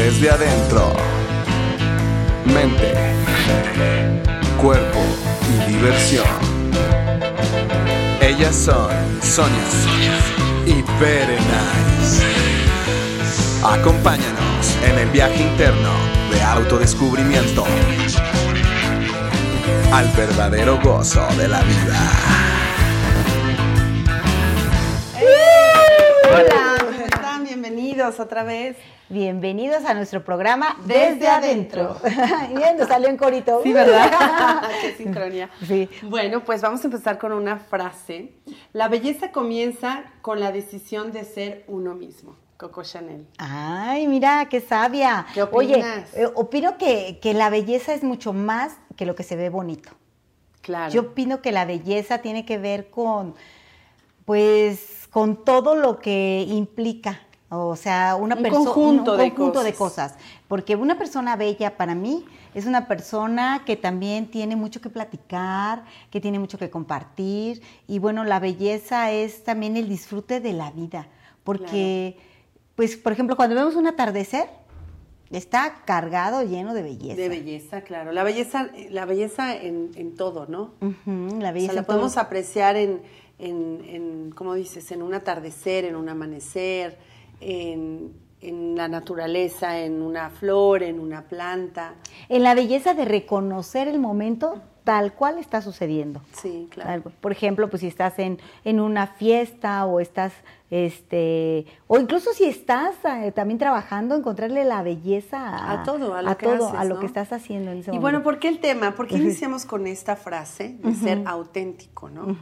desde adentro. Mente, cuerpo y diversión. Ellas son Sonia y Berenice. Acompáñanos en el viaje interno de autodescubrimiento al verdadero gozo de la vida. Hola. Bienvenidos otra vez. Bienvenidos a nuestro programa Desde, Adentro. Bien, nos salió en corito. Sí, ¿verdad? Qué sincronía. Sí. Bueno, pues vamos a empezar con una frase. La belleza comienza con la decisión de ser uno mismo. Coco Chanel. Ay, mira, qué sabia. ¿Qué Oye, opinas? eh, opino que, que la belleza es mucho más que lo que se ve bonito. Claro. Yo opino que la belleza tiene que ver con, pues, con todo lo que implica. O sea, una Un persona. conjunto de conjunto de cosas. cosas. Porque una persona bella para mí es una persona que también tiene mucho que platicar, que tiene mucho que compartir. Y bueno, la belleza es también el disfrute de la vida. Porque, pues, por ejemplo, cuando vemos un atardecer, está cargado, lleno de belleza. De belleza, claro. La belleza, la belleza en, en todo, ¿no? Ujú, la O belleza. sea, la todo- podemos apreciar en, en, en, ¿cómo dices? En un atardecer, en un amanecer, en, en la naturaleza, en una flor, en una planta. En la belleza de reconocer el momento tal cual está sucediendo. Sí, claro. Por ejemplo, pues si estás en, en una fiesta o estás, este, o incluso si estás eh, también trabajando, encontrarle la belleza a, A todo, a lo que todo, haces, a lo ¿no? que estás haciendo en ese Y momento. bueno, ¿por qué el tema? ¿Por qué iniciamos con esta frase de ser auténtico, no?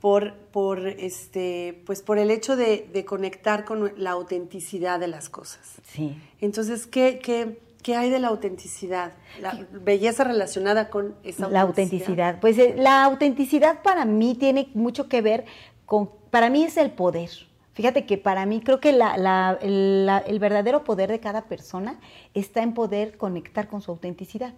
Por, por, este, pues por el hecho de, de conectar con la autenticidad de las cosas. Sí. Entonces, ¿qué, qué, qué hay de la autenticidad? La belleza relacionada con esa La autenticidad. Pues eh, la autenticidad para mí tiene mucho que ver con, para mí es el poder. Fíjate que para mí creo que la- la- el, la- el verdadero poder de cada persona está en poder conectar con su autenticidad.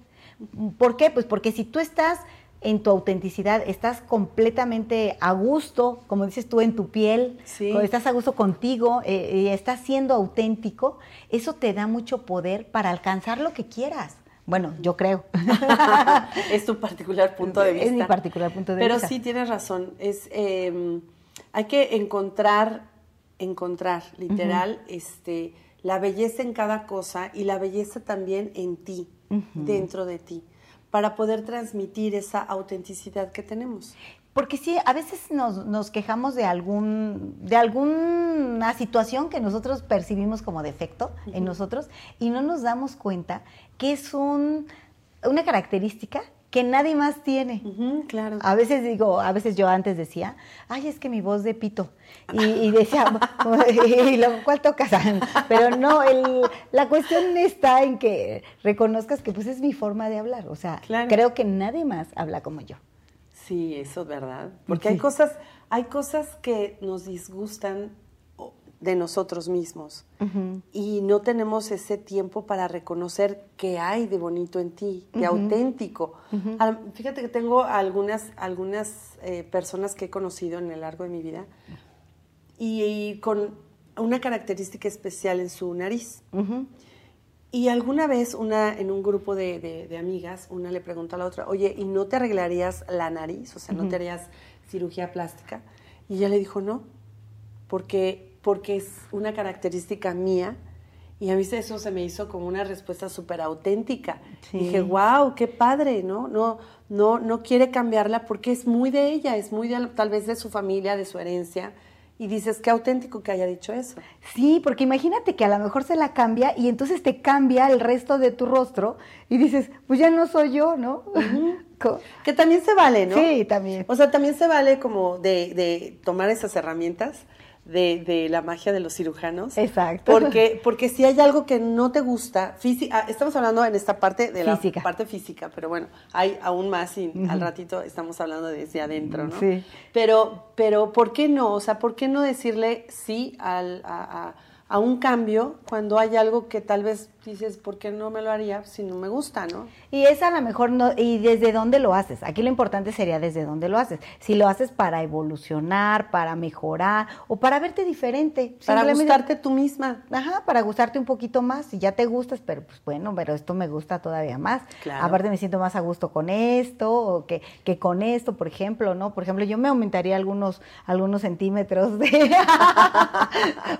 ¿Por qué? Pues porque si tú estás en tu autenticidad, estás completamente a gusto, como dices tú, en tu piel, Sí. estás a gusto contigo, eh, y estás siendo auténtico, eso te da mucho poder para alcanzar lo que quieras. Bueno, yo creo. es tu particular punto de Es vista. mi particular punto de Pero vista. sí tienes razón. Es eh, hay que encontrar, encontrar, literal, este, la belleza en cada cosa y la belleza también en ti, dentro de ti, para poder transmitir esa autenticidad que tenemos. Porque sí, a veces nos, nos quejamos de algún, de alguna situación que nosotros percibimos como defecto en nosotros y no nos damos cuenta que es un, una característica que nadie más tiene. Claro. A veces digo, a veces yo antes decía, ay, es que mi voz de pito. Y, y decía, y luego, ¿cuál tocas? Pero no, el- la cuestión está en que reconozcas que pues es mi forma de hablar. O sea, Claro. creo que nadie más habla como yo. Sí, eso es verdad. Porque hay cosas, hay cosas que nos disgustan de nosotros mismos y no tenemos ese tiempo para reconocer qué hay de bonito en ti, de auténtico. Al- Fíjate que tengo algunas, algunas eh, personas que he conocido en el largo de mi vida y, y con una característica especial en su nariz. Y alguna vez una, en un grupo de, de- de amigas, una le preguntó a la otra, oye, ¿y no te arreglarías la nariz? O sea, ¿no te harías cirugía plástica? Y ella le dijo, no, porque, porque es una característica mía. Y a mí eso se me hizo como una respuesta súper auténtica. Sí. Dije, wow, qué padre, ¿no? No, no, no quiere cambiarla porque es muy de ella, es muy de, tal vez de su familia, de su herencia. Y dices, qué auténtico que haya dicho eso. Sí, porque imagínate que a lo mejor se la cambia y entonces te cambia el resto de tu rostro y dices, pues ya no soy yo, ¿no? Co- Que también se vale, ¿no? Sí, también. O sea, también se vale como de, de tomar esas herramientas de, de la magia de los cirujanos. Exacto. Porque, porque si hay algo que no te gusta, físi- ah, estamos hablando en esta parte de Física. la parte física, pero bueno, hay aún más y al ratito estamos hablando desde adentro, ¿no? Sí. Pero, pero, ¿por qué no? O sea, ¿por qué no decirle sí al, a, a- a un cambio cuando hay algo que tal vez dices, ¿por qué no me lo haría si no me gusta, no? Y es a lo mejor, no, y desde dónde lo haces. Aquí lo importante sería desde dónde lo haces. Si lo haces para evolucionar, para mejorar o para verte diferente. Para gustarte tú misma. Ajá, para gustarte un poquito más. Si ya te gustas, pero pues bueno, pero esto me gusta todavía más. Aparte me siento más a gusto con esto o que, que con esto, por ejemplo, ¿no? Por ejemplo, yo me aumentaría algunos, algunos centímetros de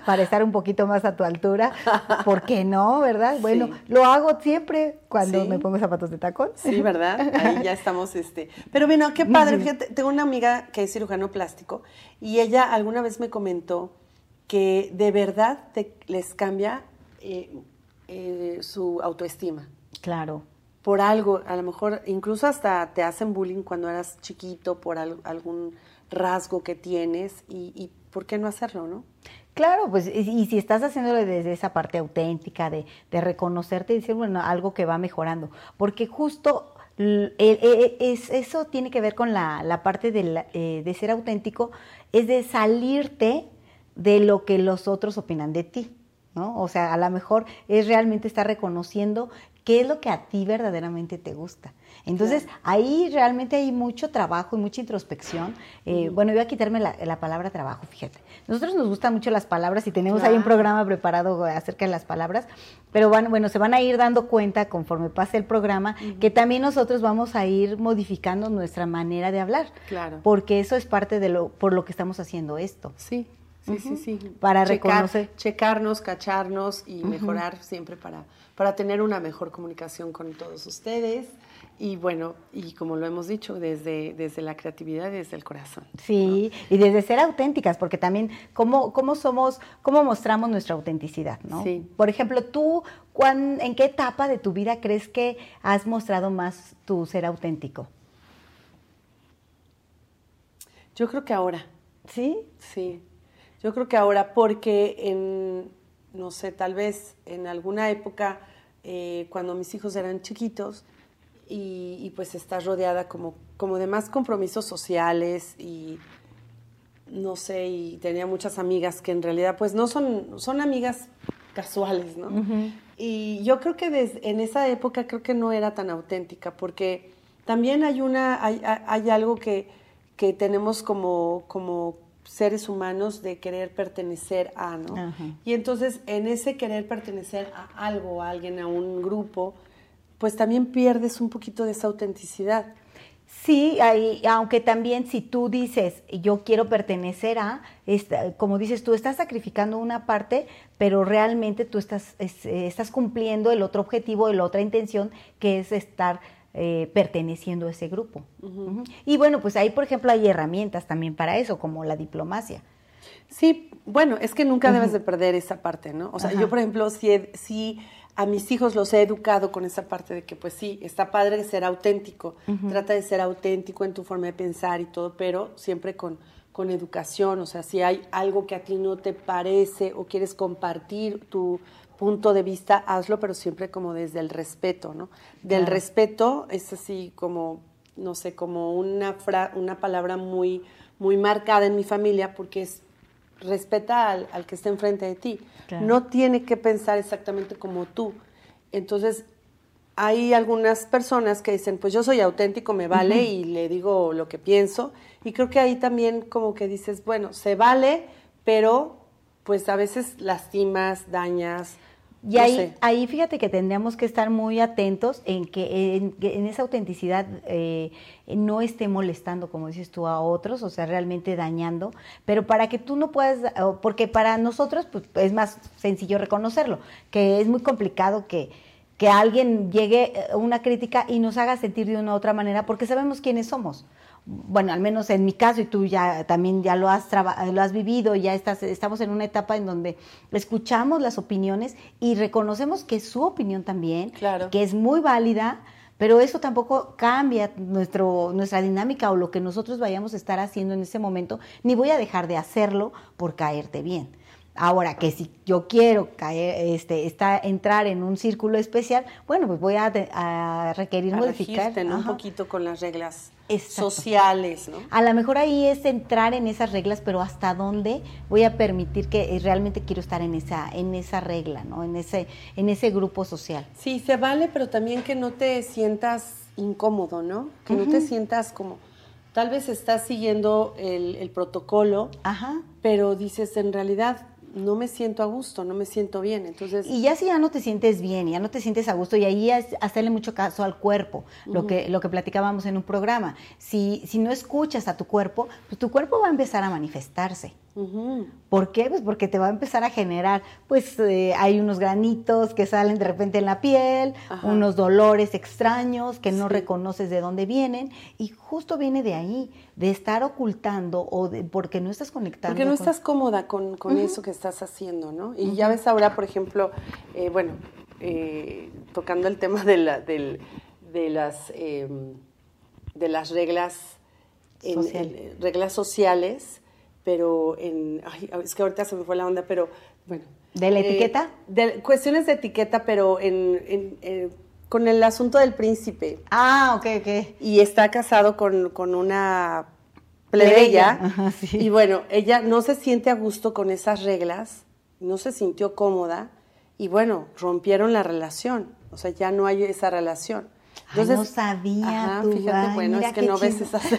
para estar un poquito más a tu altura. ¿Por qué no, verdad? Bueno, lo hago siempre cuando me pongo zapatos de tacón. Sí, ¿verdad? Ahí ya estamos, este. Pero bueno, qué padre. Fíjate, tengo una amiga que es cirujano plástico y ella alguna vez me comentó que de verdad les cambia eh, eh, su autoestima. Claro. Por algo, a lo mejor incluso hasta te hacen bullying cuando eras chiquito por algún rasgo que tienes y, y ¿por qué no hacerlo, no? Claro, pues y, si estás haciéndolo desde esa parte auténtica, de, de reconocerte y decir, bueno, algo que va mejorando, porque justo es, eso tiene que ver con la, la parte de, eh, de ser auténtico, es de salirte de lo que los otros opinan de ti. ¿No? O sea, a lo mejor es realmente estar reconociendo qué es lo que a ti verdaderamente te gusta. Entonces, ahí realmente hay mucho trabajo y mucha introspección. Eh, bueno, voy a quitarme la, palabra trabajo, fíjate. Nosotros nos gustan mucho las palabras y tenemos ahí un programa preparado acerca de las palabras, pero bueno, bueno, se van a ir dando cuenta conforme pase el programa que también nosotros vamos a ir modificando nuestra manera de hablar. Claro. Porque eso es parte de lo por lo que estamos haciendo esto. Sí. Sí, sí, sí. Para reconocer. Checarnos, cacharnos y mejorar siempre para, para tener una mejor comunicación con todos ustedes. Y bueno, y como lo hemos dicho, desde, desde la creatividad y desde el corazón. Sí, y desde ser auténticas, porque también cómo, cómo somos, cómo mostramos nuestra autenticidad, ¿no? Sí. Por ejemplo, tú, ¿en qué etapa de tu vida crees que has mostrado más tu ser auténtico? Yo creo que ahora. ¿Sí? Sí. Yo creo que ahora, porque en, no sé, tal vez en alguna época, eh, cuando mis hijos eran chiquitos, y, pues estás rodeada como, como de más compromisos sociales y no sé, y tenía muchas amigas que en realidad pues no son, son amigas casuales, ¿no? Y yo creo que desde, en esa época creo que no era tan auténtica porque también hay una, hay, hay algo que, que tenemos como, como seres humanos de querer pertenecer a, ¿no? Y entonces en ese querer pertenecer a algo, a alguien, a un grupo, pues también pierdes un poquito de esa autenticidad. Sí, aunque también si tú dices, yo quiero pertenecer a, como dices tú, estás sacrificando una parte, pero realmente tú estás, estás cumpliendo el otro objetivo, la otra intención, que es estar eh, perteneciendo a ese grupo. Y bueno, pues ahí, por ejemplo, hay herramientas también para eso, como la diplomacia. Sí, bueno, es que nunca debes de perder esa parte, ¿no? O sea, yo, por ejemplo, si, si a mis hijos los he educado con esa parte de que, pues sí, está padre ser auténtico, trata de ser auténtico en tu forma de pensar y todo, pero siempre con, con educación, o sea, si hay algo que a ti no te parece o quieres compartir tu punto de vista, hazlo, pero siempre como desde el respeto, ¿no? Del respeto es así como, no sé, como una, una palabra muy, muy marcada en mi familia porque es respeta al, al que está enfrente de ti. No tiene que pensar exactamente como tú. Entonces, hay algunas personas que dicen, pues yo soy auténtico, me vale y le digo lo que pienso. Y creo que ahí también como que dices, bueno, se vale, pero pues a veces lastimas, dañas. Y ahí, ahí fíjate que tendríamos que estar muy atentos en que en, esa autenticidad eh, no esté molestando, como dices tú, a otros, o sea, realmente dañando, pero para que tú no puedas, porque para nosotros pues, es más sencillo reconocerlo, que es muy complicado que, que alguien llegue a una crítica y nos haga sentir de una u otra manera, porque sabemos quiénes somos bueno, al menos en mi caso, y tú ya también ya lo has, lo has vivido, ya estás, estamos en una etapa en donde escuchamos las opiniones y reconocemos que su opinión también, que es muy válida, pero eso tampoco cambia nuestro, nuestra dinámica o lo que nosotros vayamos a estar haciendo en ese momento, ni voy a dejar de hacerlo por caerte bien. Ahora que si yo quiero caer, este, está, entrar en un círculo especial, bueno, pues voy a, requerir modificar. un poquito con las reglas sociales, ¿no? A lo mejor ahí es entrar en esas reglas, pero hasta dónde voy a permitir que realmente quiero estar en esa, en esa regla, ¿no? En ese, en ese grupo social. Sí, se vale, pero también que no te sientas incómodo, ¿no? Que no te sientas como, tal vez estás siguiendo el, el protocolo, Ajá. pero dices, en realidad no me siento a gusto, no me siento bien. Entonces, y ya si ya no te sientes bien, ya no te sientes a gusto, y ahí es hacerle mucho caso al cuerpo, lo, que, lo que platicábamos en un programa. Si, si no escuchas a tu cuerpo, pues tu cuerpo va a empezar a manifestarse. ¿Por qué? Pues porque te va a empezar a generar, pues eh, hay unos granitos que salen de repente en la piel, unos dolores extraños que no reconoces de dónde vienen y justo viene de ahí, de estar ocultando o de, porque no estás conectando. Porque no estás cómoda con, eso que estás haciendo, ¿no? Y ya ves ahora, por ejemplo, eh, bueno, eh, tocando el tema de, la, de las, em, de las reglas, reglas sociales pero en, ay, es que ahorita se me fue la onda, pero bueno. ¿De la eh, etiqueta? De cuestiones de etiqueta, pero en, eh, con el asunto del príncipe. Ah, ok, ok. Y está casado con, con una plebeya. Y bueno, ella no se siente a gusto con esas reglas, no se sintió cómoda, y bueno, rompieron la relación. O sea, ya no hay esa relación. Entonces, no sabía. fíjate, bueno, es que no ves esas.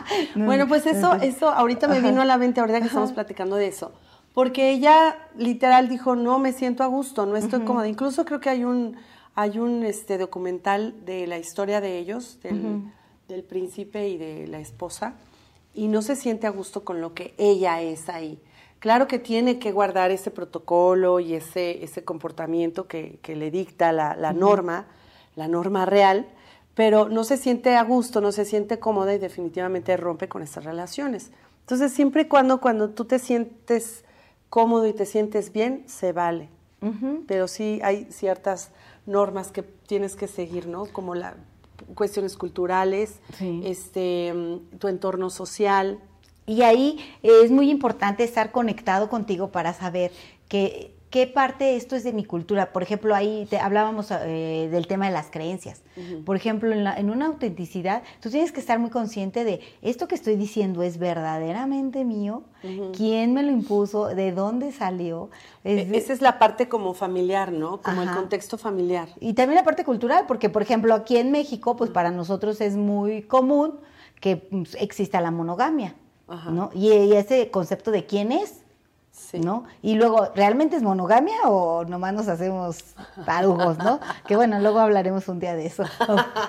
bueno, pues eso, eso ahorita me vino a la mente ahorita que estamos platicando de eso. Porque ella literal dijo, no me siento a gusto, no estoy cómoda. Incluso creo que hay un, hay un este, documental de la historia de ellos, del, del príncipe y de la esposa, y no se siente a gusto con lo que ella es ahí. Claro que tiene que guardar ese protocolo y ese, ese comportamiento que, que le dicta la, la norma, la norma real, pero no se siente a gusto, no se siente cómoda y definitivamente rompe con estas relaciones. Entonces, siempre y cuando, cuando tú te sientes cómodo y te sientes bien, se vale. Pero sí hay ciertas normas que tienes que seguir, ¿no? Como las cuestiones culturales, este, mm, tu entorno social. Y ahí es muy importante estar conectado contigo para saber que qué parte esto es de mi cultura. Por ejemplo, ahí te, hablábamos eh, del tema de las creencias. Por ejemplo, en, una autenticidad, tú tienes que estar muy consciente de esto que estoy diciendo es verdaderamente mío, quién me lo impuso, de dónde salió. E, esa es la parte como familiar, ¿no? Como el contexto familiar. Y también la parte cultural, porque por ejemplo, aquí en México, pues para nosotros es muy común que pues, exista la monogamia. ¿no? y ese concepto de quién es, ¿no? Y luego, ¿realmente es monogamia o nomás nos hacemos tarugos, no? que bueno, luego hablaremos un día de eso,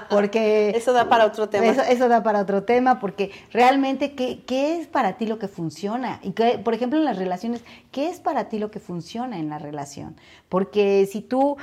porque... Eso da para otro tema. Eso, da para otro tema, porque realmente, ¿qué, ¿qué, es para ti lo que funciona? Y que, por ejemplo, en las relaciones, ¿qué es para ti lo que funciona en la relación? Porque si tú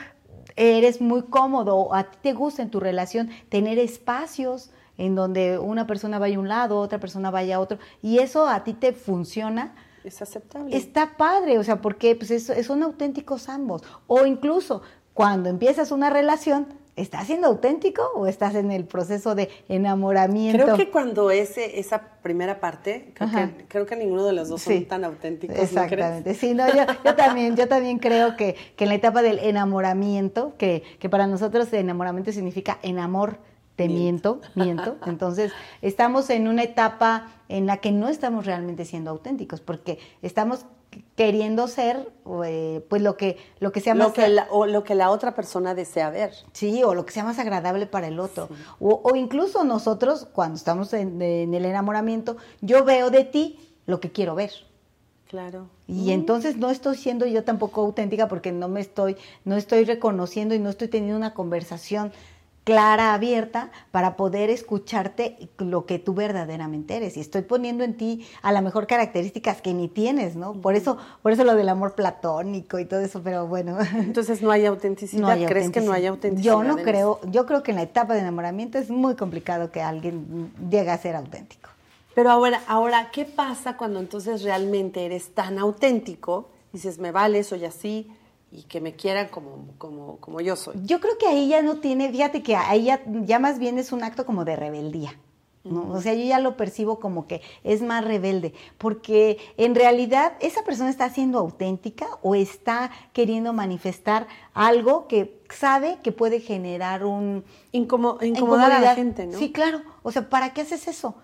eres muy cómodo o a ti te gusta en tu relación tener espacios, en donde una persona vaya a un lado, otra persona vaya a otro, y eso a ti te funciona, es aceptable. Está padre, o sea, porque pues, son auténticos ambos. O incluso cuando empiezas una relación, ¿estás siendo auténtico o estás en el proceso de enamoramiento? Creo que cuando es esa primera parte, creo, que, ninguno de los dos son tan auténticos. Exactamente. Sí, no, yo, también, yo también creo que, que en la etapa del enamoramiento, que, que para nosotros el enamoramiento significa enamor te miento, miento. Entonces, estamos en una etapa en la que no estamos realmente siendo auténticos, porque estamos queriendo ser eh, pues lo que lo que sea más la, o lo que la otra persona desea ver. Sí o lo que sea más agradable para el otro. O, incluso nosotros cuando estamos en, el enamoramiento yo veo de ti lo que quiero ver. Claro. Y entonces no estoy siendo yo tampoco auténtica porque no me estoy no estoy reconociendo y no estoy teniendo una conversación clara, abierta, para poder escucharte lo que tú verdaderamente eres. Y estoy poniendo en ti a lo mejor características que ni tienes, ¿no? Por eso, por eso lo del amor platónico y todo eso, pero bueno. Entonces no hay autenticidad. ¿Crees que no hay autenticidad? Yo no creo, yo creo que en la etapa de enamoramiento es muy complicado que alguien llegue a ser auténtico. Pero ahora, ahora, ¿qué pasa cuando entonces realmente eres tan auténtico? Dices, me vale, soy así, y que me quieran como, como, como yo soy. Yo creo que ahí ya no tiene, fíjate que ahí ya, más bien es un acto como de rebeldía. ¿no? O sea, yo ya lo percibo como que es más rebelde, porque en realidad esa persona está siendo auténtica o está queriendo manifestar algo que sabe que puede generar un... incomodar a la gente, ¿no? Sí, claro. O sea, ¿para qué haces eso?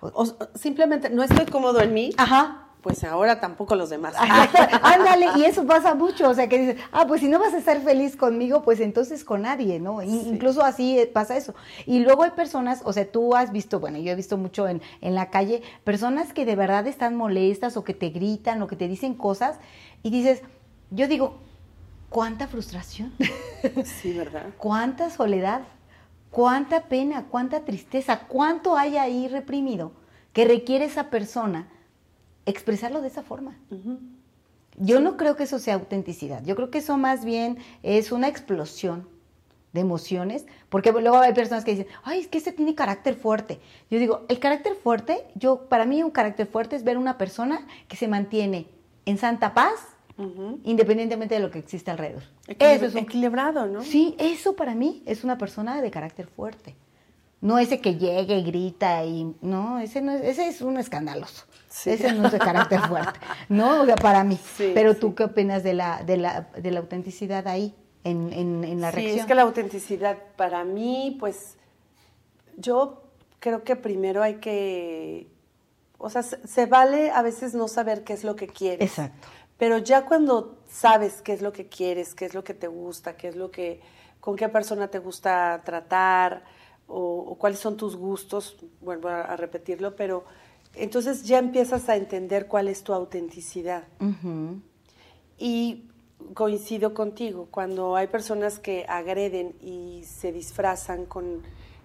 O, simplemente no estoy cómodo en mí. Ajá pues ahora tampoco los demás. Ándale, y eso pasa mucho, o sea, que dices, ah, pues si no vas a estar feliz conmigo, pues entonces con nadie, ¿no? Incluso así eh, pasa eso. Y luego hay personas, o sea, tú has visto, bueno, yo he visto mucho en, en la calle, personas que de verdad están molestas o que te gritan o que te dicen cosas y dices, yo digo, ¿cuánta frustración? Sí, ¿verdad? ¿Cuánta soledad? ¿Cuánta pena? ¿Cuánta tristeza? ¿Cuánto hay ahí reprimido que requiere esa persona? Expresarlo de esa forma. Yo no creo que eso sea autenticidad, yo creo que eso más bien es una explosión de emociones, porque luego hay personas que dicen, ay, es que ese tiene carácter fuerte. Yo digo, el carácter fuerte, yo para mí un carácter fuerte es ver una persona que se mantiene en santa paz, independientemente de lo que existe alrededor. eso es equilibrado, ¿no? Sí, eso para mí es una persona de carácter fuerte. No ese que llega y grita y no, ese no es, ese es un escandaloso. Ese no es de carácter fuerte, ¿no? O sea, para mí. Pero tú qué opinas de la, de la, de la autenticidad ahí, en, en, en la reacción? Sí, es que la autenticidad para mí, pues, yo creo que primero hay que, o sea, se, vale a veces no saber qué es lo que quieres. Exacto. Pero ya cuando sabes qué es lo que quieres, qué es lo que te gusta, qué es lo que, con qué persona te gusta tratar, o, cuáles son tus gustos, vuelvo a repetirlo, pero entonces ya empiezas a entender cuál es tu autenticidad. Y coincido contigo, cuando hay personas que agreden y se disfrazan con,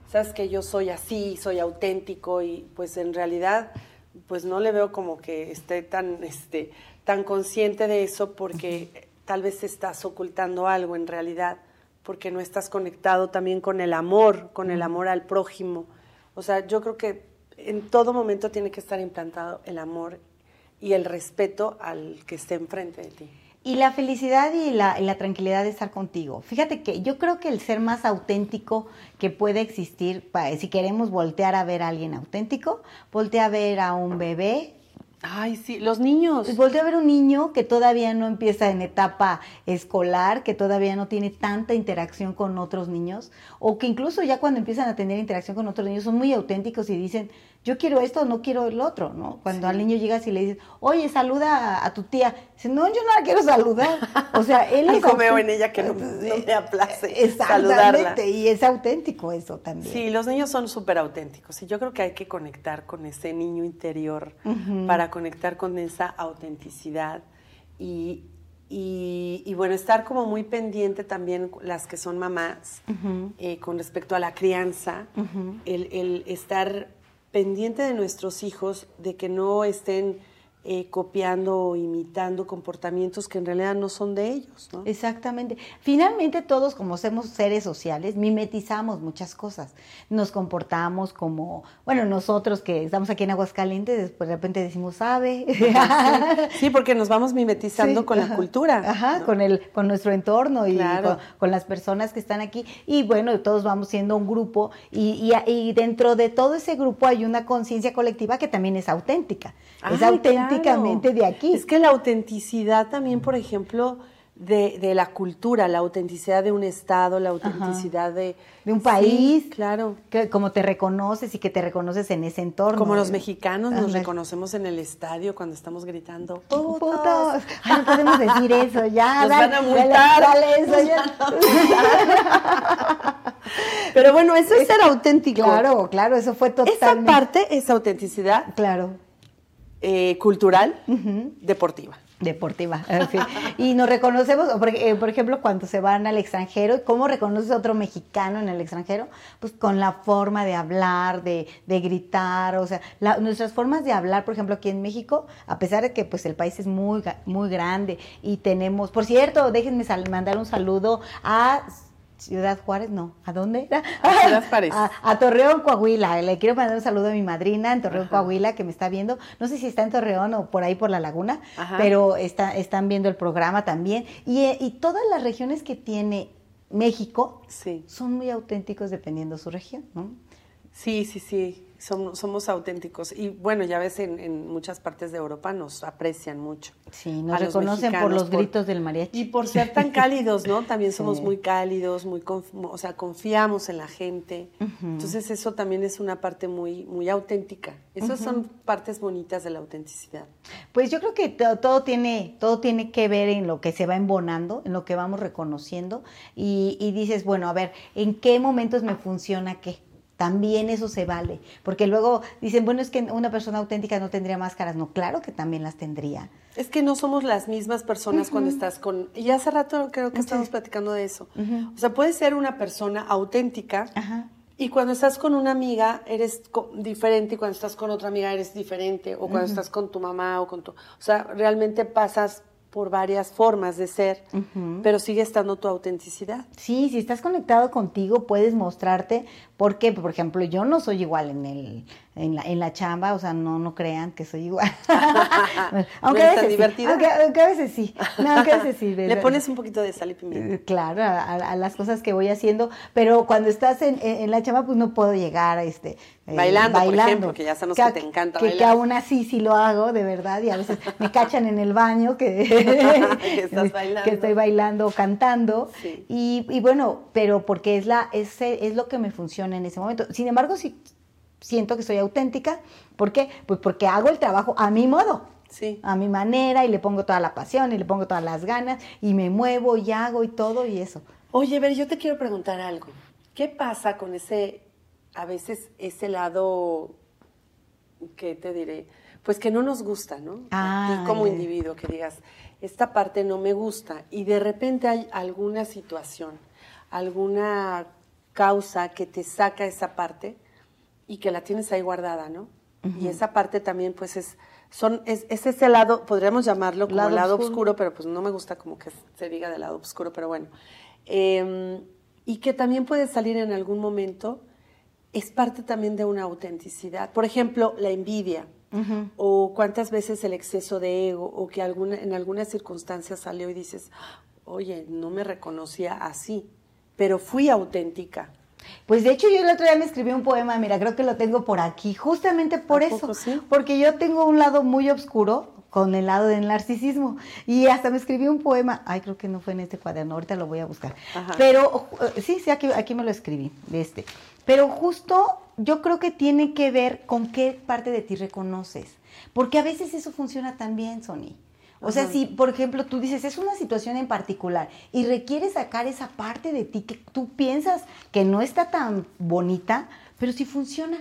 sabes que yo soy así, soy auténtico y pues en realidad pues no le veo como que esté tan, este, tan consciente de eso porque tal vez estás ocultando algo en realidad, porque no estás conectado también con el amor, con el amor al prójimo. O sea, yo creo que en todo momento tiene que estar implantado el amor y el respeto al que esté enfrente de ti. Y la felicidad y la, tranquilidad de estar contigo. Fíjate que yo creo que el ser más auténtico que puede existir, si queremos voltear a ver a alguien auténtico, voltea a ver a un bebé, Ay, sí, los niños. Pues volteo a ver un niño que todavía no empieza en etapa escolar, que todavía no tiene tanta interacción con otros niños, o que incluso ya cuando empiezan a tener interacción con otros niños son muy auténticos y dicen, yo quiero esto, no quiero el otro, ¿no? Cuando al niño llegas y le dices, oye, saluda a, tu tía, dice, no, yo no la quiero saludar. O sea, él es... Algo veo en ella que no, me aplace saludarla. y es auténtico eso también. Sí, los niños son súper auténticos y yo creo que hay que conectar con ese niño interior para conectar con esa autenticidad y, y, bueno, estar como muy pendiente también las que son mamás eh, con respecto a la crianza, el, el estar pendiente de nuestros hijos, de que no estén eh, copiando o imitando comportamientos que en realidad no son de ellos. ¿no? Exactamente. Finalmente todos como somos seres sociales mimetizamos muchas cosas. Nos comportamos como, bueno, nosotros que estamos aquí en Aguascalientes, pues de repente decimos sabe. Sí, porque nos vamos mimetizando con la cultura. Ajá, con, el, con nuestro entorno y con, las personas que están aquí. Y bueno, todos vamos siendo un grupo y, y, dentro de todo ese grupo hay una conciencia colectiva que también es auténtica. es auténtica de aquí. Es que la autenticidad también, por ejemplo, de, la cultura, la autenticidad de un estado, la autenticidad de, un país. claro. Que, como te reconoces y que te reconoces en ese entorno. Como los mexicanos nos reconocemos en el estadio cuando estamos gritando putos. no podemos decir eso, ya. Nos van a multar. eso, ya. Pero bueno, eso es ser auténtico. Claro, claro, eso fue totalmente. Esa parte es autenticidad. Claro. Eh, cultural, deportiva. Deportiva, Y nos reconocemos, eh, por, ejemplo, cuando se van al extranjero, ¿cómo reconoces a otro mexicano en el extranjero? Pues con la forma de hablar, de, gritar, o sea, nuestras formas de hablar, por ejemplo, aquí en México, a pesar de que pues el país es muy, muy grande y tenemos, por cierto, déjenme mandar un saludo a Ciudad Juárez, no. ¿A dónde era? A Ciudad Juárez. A, Torreón, Coahuila. Le quiero mandar un saludo a mi madrina en Torreón, Coahuila, que me está viendo. No sé si está en Torreón o por ahí por la laguna, pero está, están viendo el programa también. Y, y todas las regiones que tiene México son muy auténticos dependiendo de su región, ¿no? Sí, sí, sí. Somos, somos auténticos. Y bueno, ya ves, en, en, muchas partes de Europa nos aprecian mucho. Sí, nos reconocen por los gritos del mariachi. Y por ser tan cálidos, ¿no? También somos muy cálidos, muy o sea, confiamos en la gente. Entonces eso también es una parte muy, muy auténtica. Esas son partes bonitas de la autenticidad. Pues yo creo que todo, tiene, todo tiene que ver en lo que se va embonando, en lo que vamos reconociendo. Y, y dices, bueno, a ver, ¿en qué momentos me funciona qué? También eso se vale, porque luego dicen, bueno, es que una persona auténtica no tendría máscaras. No, claro que también las tendría. Es que no somos las mismas personas cuando estás con... Y hace rato creo que estamos platicando de eso. O sea, puedes ser una persona auténtica y cuando estás con una amiga eres diferente y cuando estás con otra amiga eres diferente o cuando estás con tu mamá o con tu... O sea, realmente pasas por varias formas de ser, pero sigue estando tu autenticidad. Sí, si estás conectado contigo, puedes mostrarte, porque, por ejemplo, yo no soy igual en el en la, en la chamba, o sea, no, no crean que soy igual. aunque, a veces sí, aunque, a veces sí. aunque a veces sí. Le pones un poquito de sal y pimienta. Eh, claro, a, las cosas que voy haciendo, pero cuando estás en, en, la chamba, pues no puedo llegar a este... Eh, bailando, por ejemplo, que ya sabemos que, te encanta que, Que aún así sí lo hago, de verdad, y a veces me cachan en el baño que, que, estás bailando. que estoy bailando o cantando. Y, y, bueno, pero porque es, la, es, es lo que me funciona en ese momento. Sin embargo, si siento que soy auténtica. ¿Por qué? Pues porque hago el trabajo a mi modo. Sí. A mi manera y le pongo toda la pasión y le pongo todas las ganas y me muevo y hago y todo y eso. Oye, ver, yo te quiero preguntar algo. ¿Qué pasa con ese, a veces ese lado, que te diré? Pues que no nos gusta, ¿no? a ti ah, como individuo, que digas, esta parte no me gusta y de repente hay alguna situación, alguna causa que te saca esa parte y que la tienes ahí guardada, ¿no? Y esa parte también, pues, es, son, es, ese lado, podríamos llamarlo como lado, lado oscuro. pero pues no me gusta como que se diga de lado oscuro, pero bueno. Em, y que también puede salir en algún momento, es parte también de una autenticidad. Por ejemplo, la envidia, o cuántas veces el exceso de ego, o que alguna, en algunas circunstancias salió y dices, oye, no me reconocía así, pero fui auténtica pues de hecho yo el otro día me escribí un poema, mira, creo que lo tengo por aquí, justamente por eso, porque yo tengo un lado muy oscuro con el lado del narcisismo y hasta me escribí un poema, ay creo que no fue en este cuaderno, ahorita lo voy a buscar, pero eh, sí, sí, aquí, aquí me lo escribí, de este, pero justo yo creo que tiene que ver con qué parte de ti reconoces, porque a veces eso funciona también, Sony. O sea, si, por ejemplo, tú dices, es una situación en particular y requiere sacar esa parte de ti que tú piensas que no está tan bonita, pero sí funciona.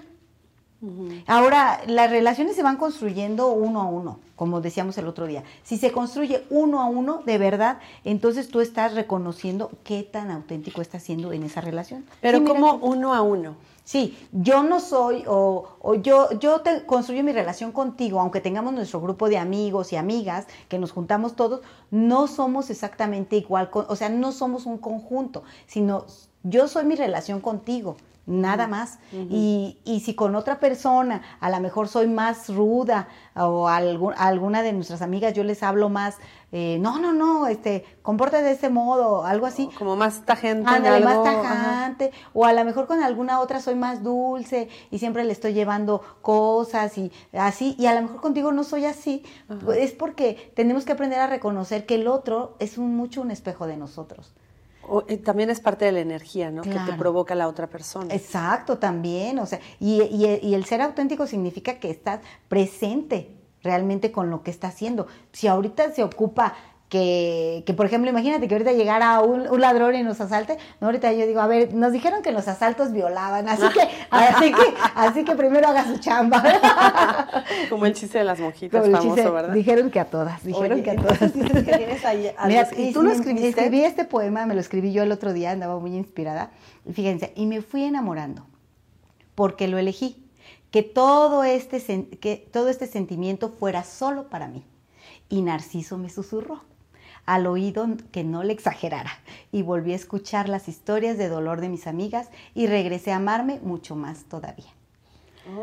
Ahora, las relaciones se van construyendo uno a uno, como decíamos el otro día. Si se construye uno a uno, de verdad, entonces tú estás reconociendo qué tan auténtico estás siendo en esa relación. Pero como uno a uno. Sí, yo no soy, o, yo, yo te construyo mi relación contigo, aunque tengamos nuestro grupo de amigos y amigas, que nos juntamos todos, no somos exactamente igual, o sea, no somos un conjunto, sino yo soy mi relación contigo nada más. y, y, si con otra persona a lo mejor soy más ruda o a, alguna de nuestras amigas yo les hablo más, eh, no, no, no, este, comporta de ese modo, algo así. Como más tajante. Ándale, más tajante. O a lo mejor con alguna otra soy más dulce y siempre le estoy llevando cosas y así. Y a lo mejor contigo no soy así. es porque tenemos que aprender a reconocer que el otro es un, mucho un espejo de nosotros. Eh, también es parte de la energía, ¿no? Que te provoca la otra persona. Exacto, también. O sea, y, y, el ser auténtico significa que estás presente realmente con lo que está haciendo. Si ahorita se ocupa que, que, por ejemplo, imagínate que ahorita llegara un, un, ladrón y nos asalte, no, ahorita yo digo, a ver, nos dijeron que los asaltos violaban, así que, así que, así que primero haga su chamba. Como el chiste de las monjitas famoso, ¿verdad? Dijeron que a todas, dijeron que a todas. ¿Y tú lo escribiste? Escribí este poema, me lo escribí yo el otro día, andaba muy inspirada, y fíjense, y me fui enamorando, porque lo elegí, que todo este, que todo este sentimiento fuera solo para mí. Y Narciso me susurró al oído que no le exagerara y volví a escuchar las historias de dolor de mis amigas y regresé a amarme mucho más todavía.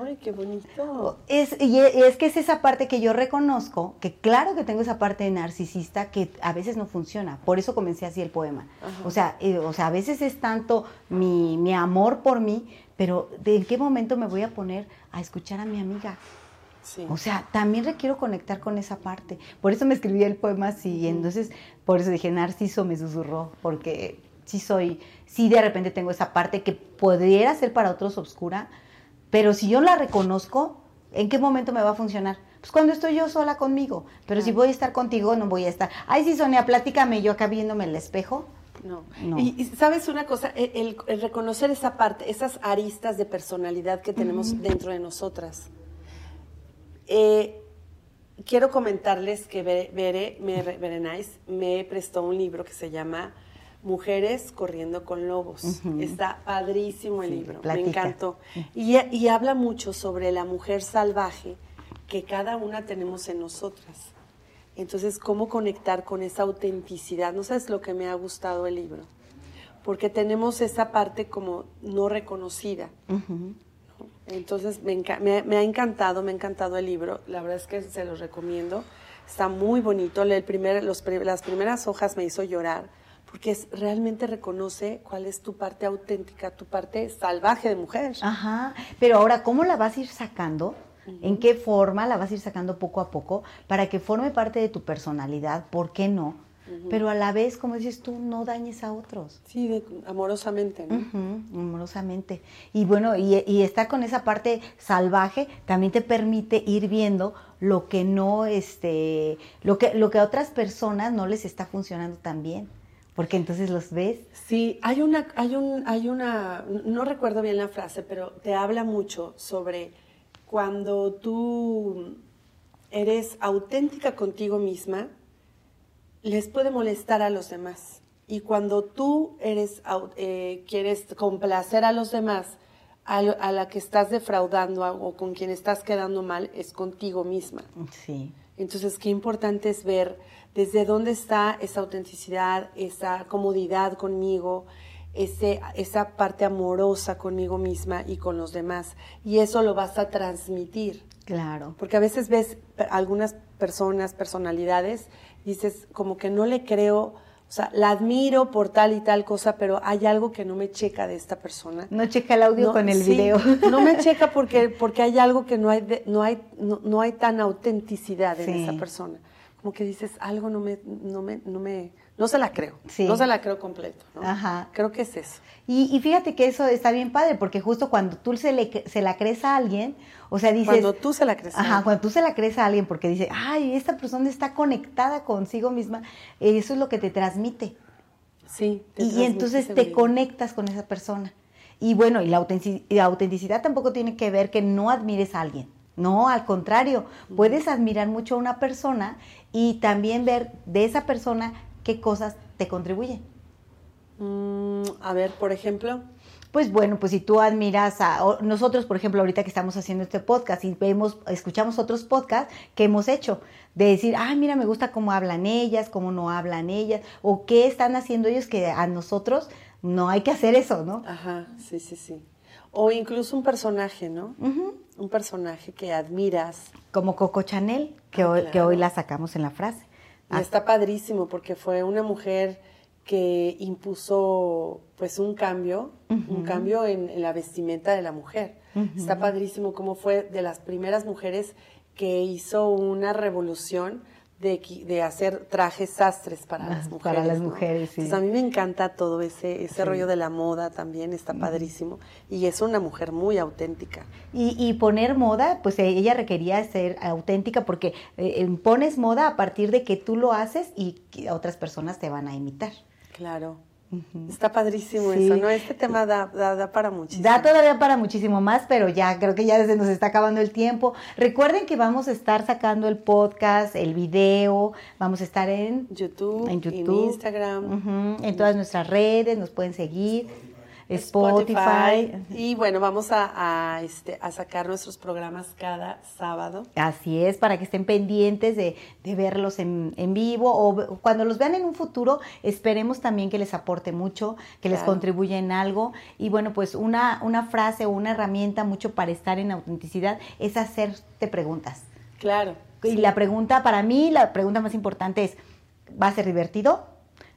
¡Ay, qué bonito! Es, y e, es que es esa parte que yo reconozco, que claro que tengo esa parte narcisista que a veces no funciona. Por eso comencé así el poema. O sea, eh, o sea, a veces es tanto mi, mi amor por mí, pero ¿de en qué momento me voy a poner a escuchar a mi amiga? Sí. O sea, también requiero conectar con esa parte. Por eso me escribí el poema así, y entonces por eso dije, Narciso me susurró, porque sí soy, sí de repente tengo esa parte que podría ser para otros oscura, pero si yo la reconozco, ¿en qué momento me va a funcionar? Pues cuando estoy yo sola conmigo, pero si voy a estar contigo, no voy a estar. Ay, sí, Sonia, platícame yo acá viéndome el espejo. No. No. Y, y sabes una cosa, el, el- el reconocer esa parte, esas aristas de personalidad que tenemos dentro de nosotras. Eh, quiero comentarles que Bere, me, Berenice me prestó un libro que se llama Mujeres corriendo con lobos. Está padrísimo el Sí, libro, platica. me encantó. Y, y habla mucho sobre la mujer salvaje que cada una tenemos en nosotras. Entonces, ¿cómo conectar con esa autenticidad? No sabes lo que me ha gustado el libro, porque tenemos esa parte como no reconocida. ¿no? Entonces, me, me- me ha encantado, me ha encantado el libro. La verdad es que se los recomiendo. Está muy bonito. El primer, los, las primeras hojas me hizo llorar, porque es, realmente reconoce cuál es tu parte auténtica, tu parte salvaje de mujer. Ajá, pero ahora, ¿cómo la vas a ir sacando? ¿En qué forma la vas a ir sacando poco a poco para que forme parte de tu personalidad? ¿Por qué no? Pero a la vez, como dices tú, no dañes a otros. Sí, de- amorosamente, ¿no? Amorosamente. Y bueno, y, y estar con esa parte salvaje también te permite ir viendo lo que no, este, lo que, lo que a otras personas no les está funcionando tan bien. Porque entonces los ves. Sí, hay una, hay un, hay una, no recuerdo bien la frase, pero te habla mucho sobre cuando tú eres auténtica contigo misma, les puede molestar a los demás. Y cuando tú eres, eh, quieres complacer a los demás, a, lo- a la que estás defraudando o con quien estás quedando mal, es contigo misma. Sí. Entonces, qué importante es ver desde dónde está esa autenticidad, esa comodidad conmigo, ese, esa parte amorosa conmigo misma y con los demás. Y eso lo vas a transmitir. Claro. Porque a veces ves algunas personas, personalidades, dices como que no le creo, o sea, la admiro por tal y tal cosa, pero hay algo que no me checa de esta persona. No checa el audio No, con el sí, video. No me checa porque, porque hay algo que no hay, de- no hay, no, no hay tan autenticidad en Sí. esa persona. Como que dices, algo no me, no me, no me, no se la creo. Sí. No se la creo completo. ¿no? Ajá. Creo que es eso. Y, y fíjate que eso está bien padre, porque justo cuando tú se, le, se la crees a alguien, o sea, dices... Cuando tú se la crees. a Ajá, cuando tú se la crees a alguien porque dice, ay, esta persona está conectada consigo misma, eso es lo que te transmite. Sí. te Y, transmite entonces te conectas con esa persona. Y bueno, y la, autentici- y la autenticidad tampoco tiene que ver que no admires a alguien. No, al contrario, puedes admirar mucho a una persona y también ver de esa persona qué cosas te contribuyen. Mm, a ver, por ejemplo. Pues bueno, pues si tú admiras a nosotros, por ejemplo, ahorita que estamos haciendo este podcast y vemos, escuchamos otros podcasts que hemos hecho, de decir, ay, mira, me gusta cómo hablan ellas, cómo no hablan ellas, o qué están haciendo ellos que a nosotros no hay que hacer eso, ¿no? Ajá, sí, sí, sí. O incluso un personaje, ¿no? Ujú. Un personaje que admiras. Como Coco Chanel, que, Ah, hoy, claro. que hoy la sacamos en la frase. Y está padrísimo porque fue una mujer que impuso pues un cambio, un cambio en, en la vestimenta de la mujer. Está padrísimo cómo fue de las primeras mujeres que hizo una revolución de, de hacer trajes sastres para las mujeres. para las ¿no? mujeres, sí. Entonces, a mí me encanta todo ese, ese Sí. rollo de la moda también, está padrísimo. Y es una mujer muy auténtica. Y, y poner moda, pues eh, ella requería ser auténtica porque eh, eh, pones moda a partir de que tú lo haces y que otras personas te van a imitar. Claro. Está padrísimo Sí. eso, ¿no? Este tema da, da, da para muchísimo. Da todavía para muchísimo más, pero ya creo que ya se nos está acabando el tiempo. Recuerden que vamos a estar sacando el podcast, el video, vamos a estar en YouTube, en YouTube, Instagram, ujú, en todas nuestras redes, nos pueden seguir, Spotify. Y bueno, vamos a, a, este, a sacar nuestros programas cada sábado. Así es, para que estén pendientes de, de verlos en, en vivo o cuando los vean en un futuro, esperemos también que les aporte mucho, que les contribuya en algo. Y bueno, pues una, una frase o una herramienta mucho para estar en autenticidad es hacerte preguntas. Claro. Y la pregunta, para mí, la pregunta más importante es, ¿va a ser divertido?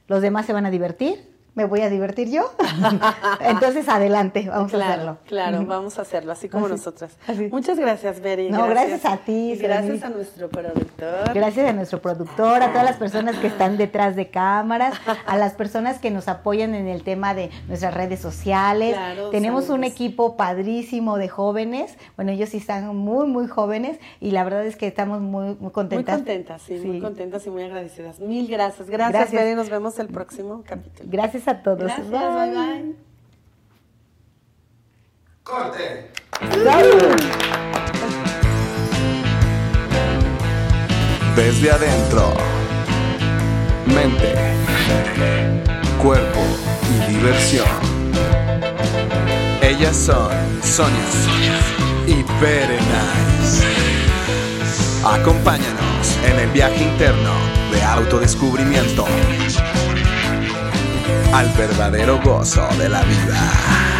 ¿Los demás se van a divertir? Me voy a divertir yo. Entonces, adelante, vamos claro, a hacerlo. Claro, vamos a hacerlo, así como Así, nosotras. así. Muchas gracias, Beri. No, gracias a ti, Y gracias a nuestro productor. Gracias a nuestro productor, a todas las personas que están detrás de cámaras, a las personas que nos apoyan en el tema de nuestras redes sociales. Claro, Tenemos un equipo padrísimo de jóvenes. Bueno, ellos sí están muy, muy jóvenes y la verdad es que estamos muy, muy Muy contentas. contentas, sí, muy contentas y muy agradecidas. Mil gracias. Gracias, Gracias. Beri. Nos vemos el próximo capítulo. Gracias a todos. Gracias, bye bye. ¡Corte! Desde adentro. Mente. Cuerpo y diversión. Ellas son Sonia y Berenice. Acompáñanos en el viaje interno de autodescubrimiento al verdadero gozo de la vida.